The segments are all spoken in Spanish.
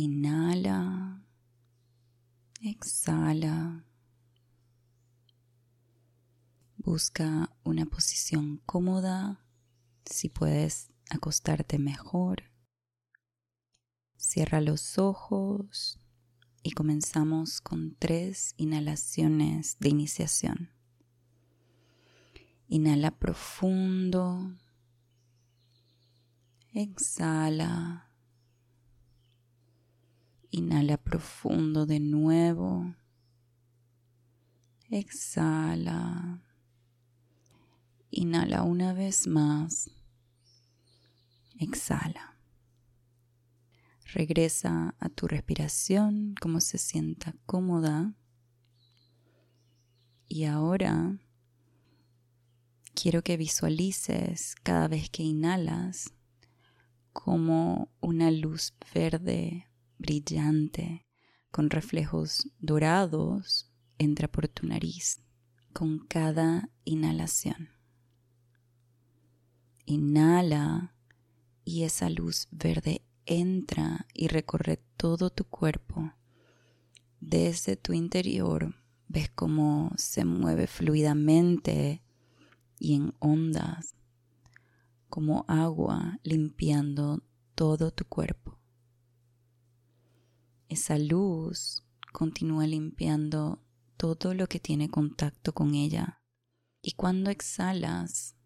Inhala. Exhala. Busca una posición cómoda. Si puedes acostarte mejor. Cierra los ojos y comenzamos con tres inhalaciones de iniciación. Inhala profundo. Exhala. Inhala profundo de nuevo. Exhala. Inhala una vez más. Exhala. Regresa a tu respiración como se sienta cómoda. Y ahora quiero que visualices cada vez que inhalas como una luz verde brillante con reflejos dorados entra por tu nariz con cada inhalación. Inhala y esa luz verde entra y recorre todo tu cuerpo. Desde tu interior ves cómo se mueve fluidamente y en ondas, como agua limpiando todo tu cuerpo. Esa luz continúa limpiando todo lo que tiene contacto con ella. Y cuando exhalas,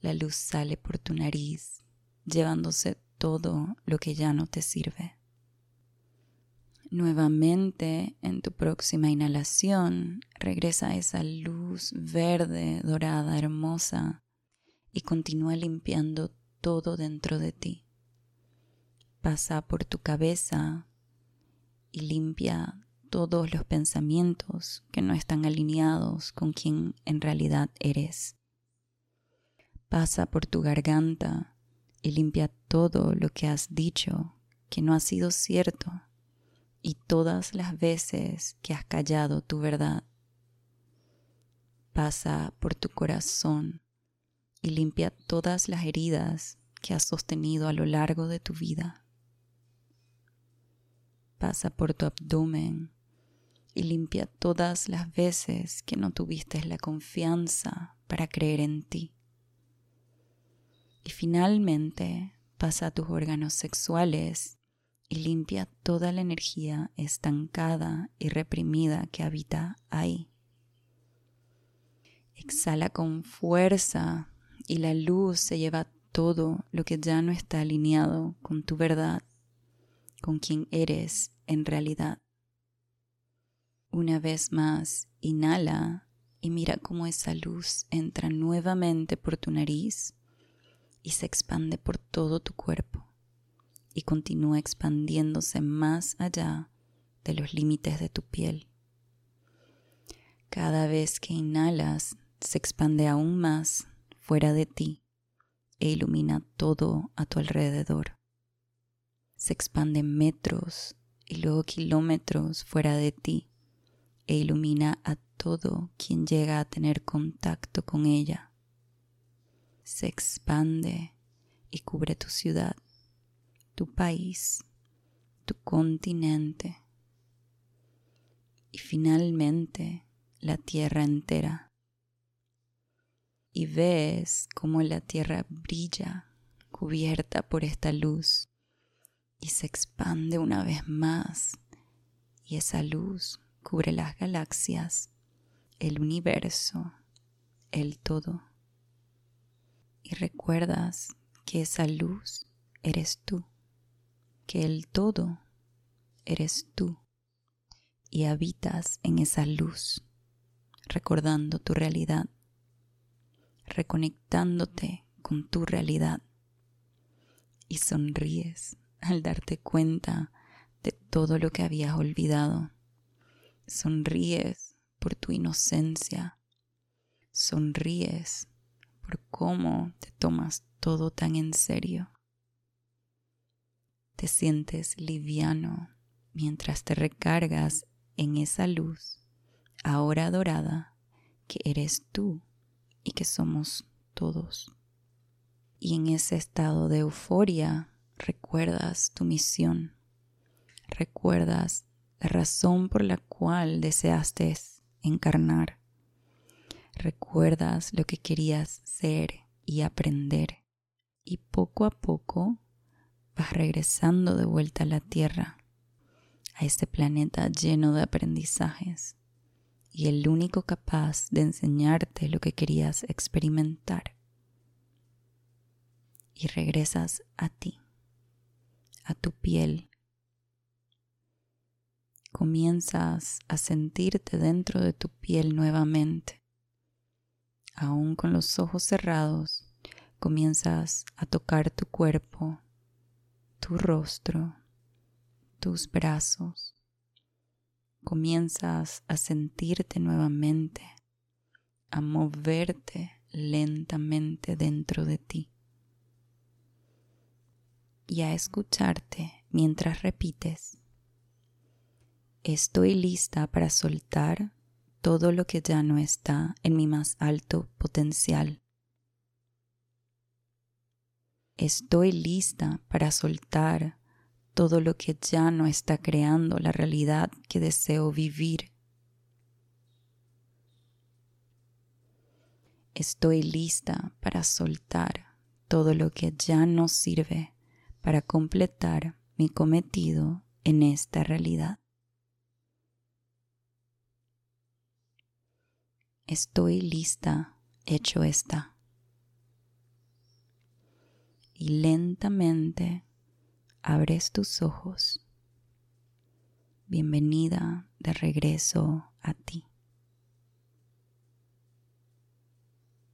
la luz sale por tu nariz, llevándose todo lo que ya no te sirve. Nuevamente, en tu próxima inhalación, regresa esa luz verde, dorada, hermosa y continúa limpiando todo dentro de ti. Pasa por tu cabeza y limpia todos los pensamientos que no están alineados con quien en realidad eres. Pasa por tu garganta y limpia todo lo que has dicho que no ha sido cierto y todas las veces que has callado tu verdad. Pasa por tu corazón y limpia todas las heridas que has sostenido a lo largo de tu vida. Pasa por tu abdomen y limpia todas las veces que no tuviste la confianza para creer en ti. Y finalmente pasa a tus órganos sexuales y limpia toda la energía estancada y reprimida que habita ahí. Exhala con fuerza y la luz se lleva todo lo que ya no está alineado con tu verdad, con quien eres en realidad. Una vez más, inhala y mira cómo esa luz entra nuevamente por tu nariz y se expande por todo tu cuerpo y continúa expandiéndose más allá de los límites de tu piel. Cada vez que inhalas, se expande aún más fuera de ti e ilumina todo a tu alrededor. Se expande metros y luego kilómetros fuera de ti e ilumina a todo quien llega a tener contacto con ella. Se expande y cubre tu ciudad, tu país, tu continente. Y finalmente la tierra entera. Y ves cómo la tierra brilla cubierta por esta luz y se expande una vez más y esa luz cubre las galaxias, el universo, el todo. Y recuerdas que esa luz eres tú, que el todo eres tú y habitas en esa luz, recordando tu realidad, reconectándote con tu realidad y sonríes al darte cuenta de todo lo que habías olvidado. Sonríes por tu inocencia, sonríes por cómo te tomas todo tan en serio. Te sientes liviano mientras te recargas en esa luz, ahora dorada, que eres tú y que somos todos. Y en ese estado de euforia recuerdas tu misión, recuerdas la razón por la cual deseaste encarnar. Recuerdas lo que querías ser y aprender. Y poco a poco vas regresando de vuelta a la Tierra, a este planeta lleno de aprendizajes y el único capaz de enseñarte lo que querías experimentar. Y regresas a ti, a tu piel. Comienzas a sentirte dentro de tu piel nuevamente. Aún con los ojos cerrados, comienzas a tocar tu cuerpo, tu rostro, tus brazos comienzas a sentirte nuevamente, a moverte lentamente dentro de ti y a escucharte mientras repites, estoy lista para soltar todo lo que ya no está en mi más alto potencial. Estoy lista para soltar todo lo que ya no está creando la realidad que deseo vivir. Estoy lista para soltar todo lo que ya no sirve para completar mi cometido en esta realidad. Estoy lista, hecho está. Y lentamente abres tus ojos. Bienvenida de regreso a ti.